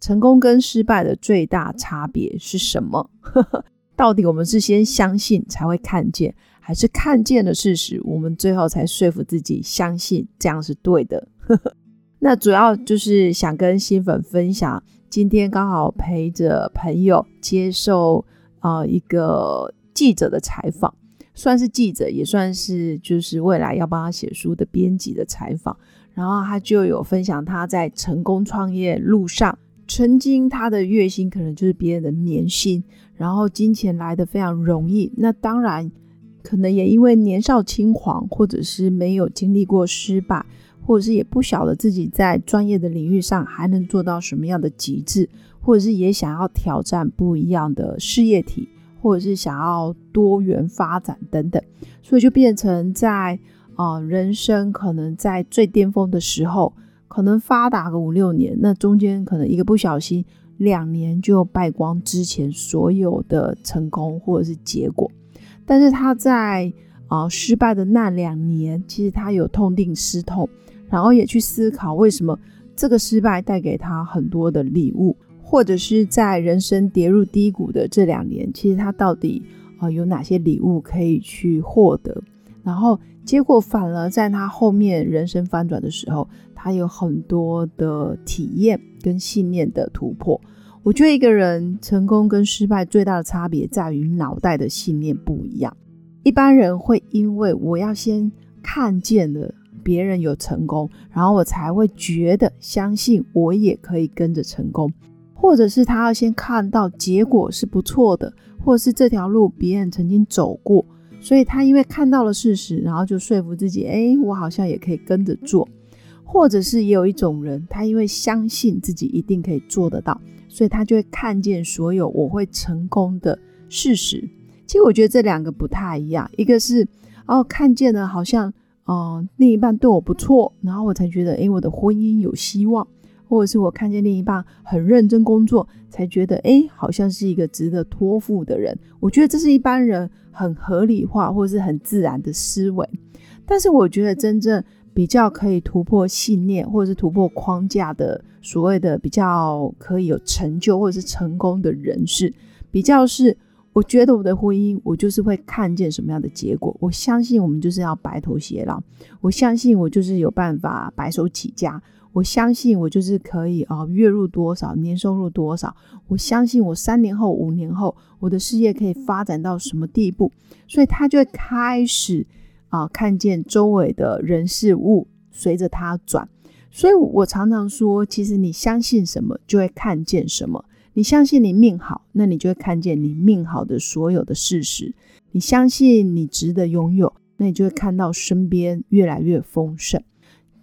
成功跟失败的最大差别是什么？到底我们是先相信才会看见，还是看见了事实，我们最后才说服自己相信这样是对的？那主要就是想跟新粉分享，今天刚好陪着朋友接受啊一个记者的采访，算是记者，也算是就是未来要帮他写书的编辑的采访，然后他就有分享他在成功创业路上。曾经他的月薪可能就是别人的年薪，然后金钱来的非常容易。那当然，可能也因为年少轻狂，或者是没有经历过失败，或者是也不晓得自己在专业的领域上还能做到什么样的极致，或者是也想要挑战不一样的事业体，或者是想要多元发展等等，所以就变成在啊人生可能在最巅峰的时候。可能发达个五六年，那中间可能一个不小心，两年就败光之前所有的成功或者是结果。但是他在啊失败的那两年，其实他有痛定思痛，然后也去思考为什么这个失败带给他很多的礼物，或者是在人生跌入低谷的这两年，其实他到底啊有哪些礼物可以去获得，然后结果反而在他后面人生翻转的时候。他有很多的体验跟信念的突破。我觉得一个人成功跟失败最大的差别在于脑袋的信念不一样。一般人会因为我要先看见了别人有成功，然后我才会觉得相信我也可以跟着成功，或者是他要先看到结果是不错的，或者是这条路别人曾经走过，所以他因为看到了事实，然后就说服自己，哎，我好像也可以跟着做。或者是也有一种人，他因为相信自己一定可以做得到，所以他就会看见所有我会成功的事实。其实我觉得这两个不太一样，一个是哦看见了好像哦另一半对我不错，然后我才觉得诶，我的婚姻有希望，或者是我看见另一半很认真工作，才觉得诶，好像是一个值得托付的人。我觉得这是一般人很合理化或是很自然的思维，但是我觉得真正。比较可以突破信念，或者是突破框架的所谓的比较可以有成就或者是成功的人士，比较是我觉得我的婚姻，我就是会看见什么样的结果。我相信我们就是要白头偕老，我相信我就是有办法白手起家，我相信我就是可以啊月入多少，年收入多少，我相信我三年后、五年后我的事业可以发展到什么地步，所以他就会开始。啊，看见周围的人事物随着他转，所以我常常说，其实你相信什么，就会看见什么。你相信你命好，那你就会看见你命好的所有的事实。你相信你值得拥有，那你就会看到身边越来越丰盛。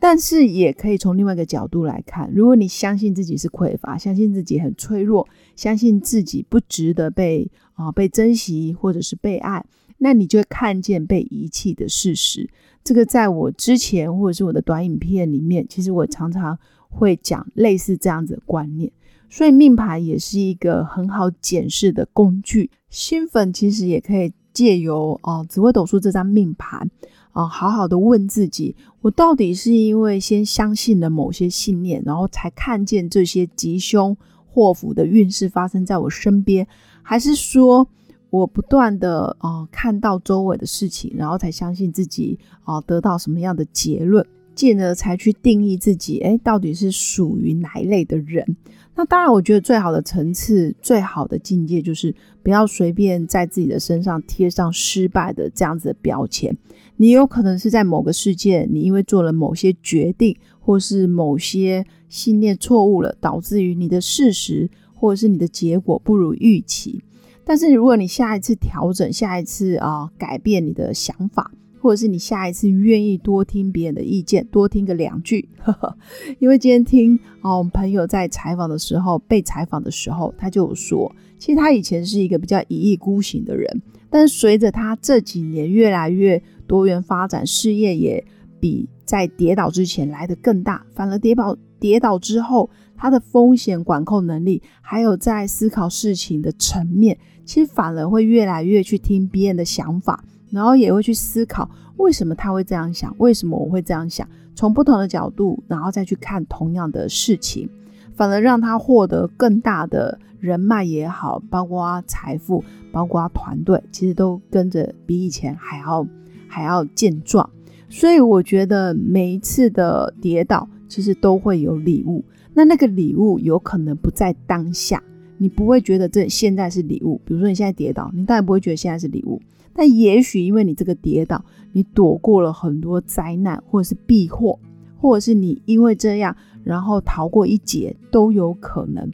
但是也可以从另外一个角度来看，如果你相信自己是匮乏，相信自己很脆弱，相信自己不值得被啊被珍惜或者是被爱。那你就会看见被遗弃的事实。这个在我之前或者是我的短影片里面，其实我常常会讲类似这样子的观念。所以命盘也是一个很好检视的工具。新粉其实也可以借由哦紫微斗数这张命盘啊，好好的问自己：我到底是因为先相信了某些信念，然后才看见这些吉凶祸福的运势发生在我身边，还是说？我不断的啊看到周围的事情，然后才相信自己啊得到什么样的结论，进而才去定义自己，哎，到底是属于哪一类的人？那当然，我觉得最好的层次、最好的境界就是不要随便在自己的身上贴上失败的这样子的标签。你有可能是在某个事件，你因为做了某些决定，或是某些信念错误了，导致于你的事实或者是你的结果不如预期。但是如果你下一次调整，下一次啊改变你的想法，或者是你下一次愿意多听别人的意见，多听个两句。呵 呵因为今天听哦，我们朋友在采访的时候，被采访的时候，他就有说，其实他以前是一个比较一意孤行的人，但随着他这几年越来越多元发展，事业也比在跌倒之前来的更大，反而跌倒跌倒之后，他的风险管控能力，还有在思考事情的层面，其实反而会越来越去听别人的想法。然后也会去思考，为什么他会这样想？为什么我会这样想？从不同的角度，然后再去看同样的事情，反而让他获得更大的人脉也好，包括财富，包括团队，其实都跟着比以前还要还要健壮。所以我觉得每一次的跌倒，其实都会有礼物。那那个礼物有可能不在当下，你不会觉得这现在是礼物。比如说你现在跌倒，你当然不会觉得现在是礼物。但也许因为你这个跌倒，你躲过了很多灾难，或者是避祸，或者是你因为这样然后逃过一劫都有可能。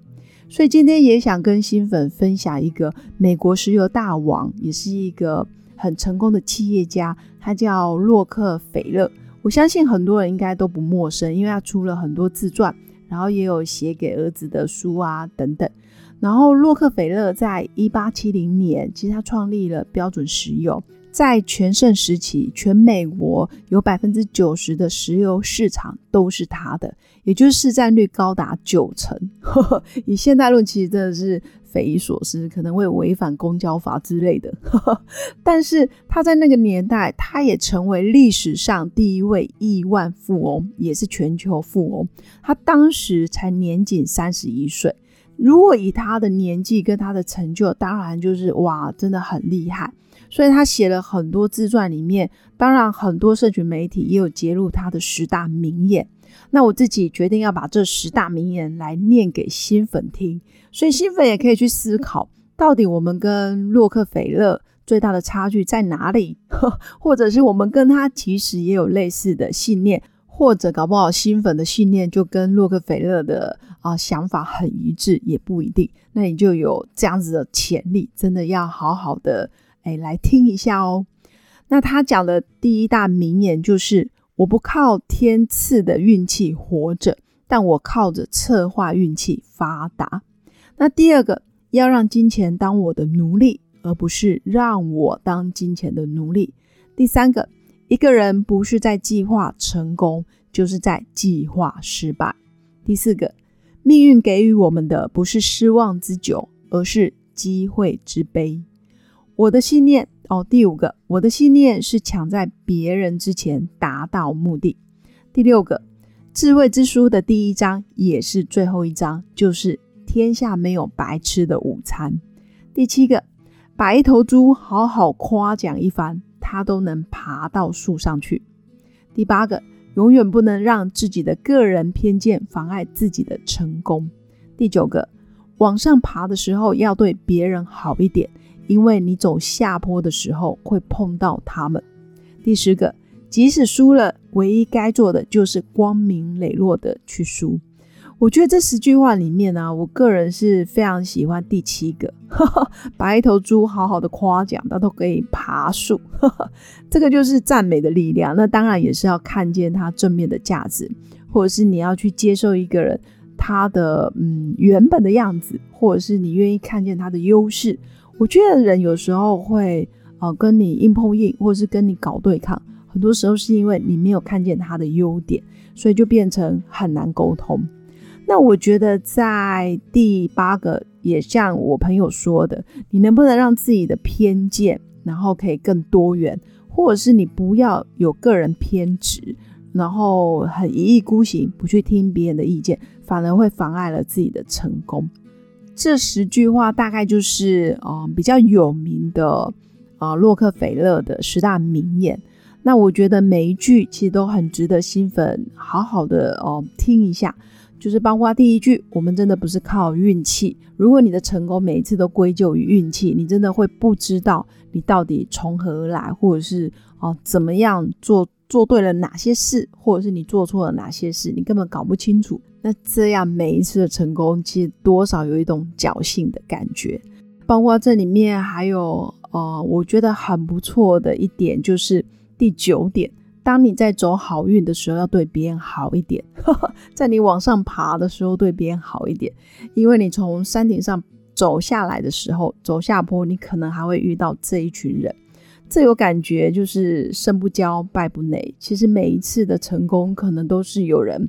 所以今天也想跟新粉分享一个美国石油大王，也是一个很成功的企业家，他叫洛克菲勒。我相信很多人应该都不陌生，因为他出了很多自传，然后也有写给儿子的书啊等等。然后洛克菲勒在一八七零年，其实他创立了标准石油，在全盛时期，全美国有百分之九十的石油市场都是他的，也就是市占率高达九成。以现代论，其实真的是匪夷所思，可能会违反公交法之类的。但是他在那个年代，他也成为历史上第一位亿万富翁，也是全球富翁。他当时才年仅三十一岁。如果以他的年纪跟他的成就，当然就是哇，真的很厉害。所以他写了很多自传，里面当然很多社群媒体也有揭露他的十大名言。那我自己决定要把这十大名言来念给新粉听，所以新粉也可以去思考，到底我们跟洛克菲勒最大的差距在哪里，或者是我们跟他其实也有类似的信念。或者搞不好新粉的信念就跟洛克菲勒的啊想法很一致，也不一定。那你就有这样子的潜力，真的要好好的哎来听一下哦。那他讲的第一大名言就是：我不靠天赐的运气活着，但我靠着策划运气发达。那第二个，要让金钱当我的奴隶，而不是让我当金钱的奴隶。第三个。一个人不是在计划成功，就是在计划失败。第四个，命运给予我们的不是失望之酒，而是机会之杯。我的信念哦，第五个，我的信念是抢在别人之前达到目的。第六个，智慧之书的第一章也是最后一章，就是天下没有白吃的午餐。第七个，把一头猪好好夸奖一番。他都能爬到树上去。第八个，永远不能让自己的个人偏见妨碍自己的成功。第九个，往上爬的时候要对别人好一点，因为你走下坡的时候会碰到他们。第十个，即使输了，唯一该做的就是光明磊落的去输。我觉得这十句话里面呢，我个人是非常喜欢第七个，把一头猪好好的夸奖，它都可以爬树，这个就是赞美的力量。那当然也是要看见它正面的价值，或者是你要去接受一个人他的嗯原本的样子，或者是你愿意看见他的优势。我觉得人有时候会呃跟你硬碰硬，或者是跟你搞对抗，很多时候是因为你没有看见他的优点，所以就变成很难沟通。那我觉得在第八个，也像我朋友说的，你能不能让自己的偏见，然后可以更多元，或者是你不要有个人偏执，然后很一意孤行，不去听别人的意见，反而会妨碍了自己的成功。这十句话大概就是啊比较有名的啊洛克菲勒的十大名言。那我觉得每一句其实都很值得新粉好好的哦听一下。就是包括第一句，我们真的不是靠运气。如果你的成功每一次都归咎于运气，你真的会不知道你到底从何而来，或者是哦怎么样做做对了哪些事，或者是你做错了哪些事，你根本搞不清楚。那这样每一次的成功，其实多少有一种侥幸的感觉。包括这里面还有呃，我觉得很不错的一点就是。第九点，当你在走好运的时候，要对别人好一点；在你往上爬的时候，对别人好一点，因为你从山顶上走下来的时候，走下坡，你可能还会遇到这一群人。这有感觉，就是胜不骄，败不馁。其实每一次的成功，可能都是有人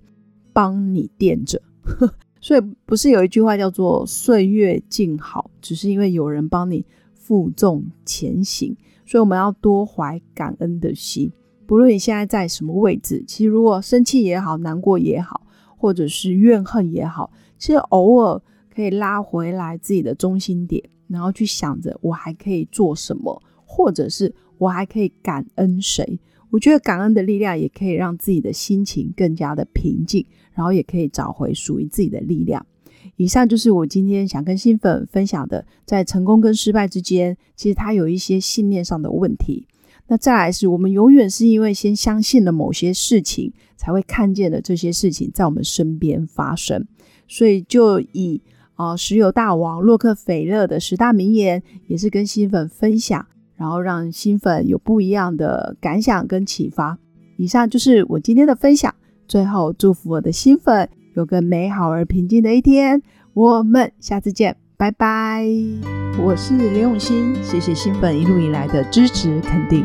帮你垫着。所以不是有一句话叫做“岁月静好”，只是因为有人帮你负重前行。所以我们要多怀感恩的心，不论你现在在什么位置，其实如果生气也好，难过也好，或者是怨恨也好，其实偶尔可以拉回来自己的中心点，然后去想着我还可以做什么。或者是我还可以感恩谁？我觉得感恩的力量也可以让自己的心情更加的平静，然后也可以找回属于自己的力量。以上就是我今天想跟新粉分享的，在成功跟失败之间，其实它有一些信念上的问题。那再来是我们永远是因为先相信了某些事情，才会看见了这些事情在我们身边发生。所以就以啊石油大王洛克菲勒的十大名言，也是跟新粉分享。然后让新粉有不一样的感想跟启发。以上就是我今天的分享。最后祝福我的新粉有个美好而平静的一天。我们下次见，拜拜。我是刘永新，谢谢新粉一路以来的支持肯定。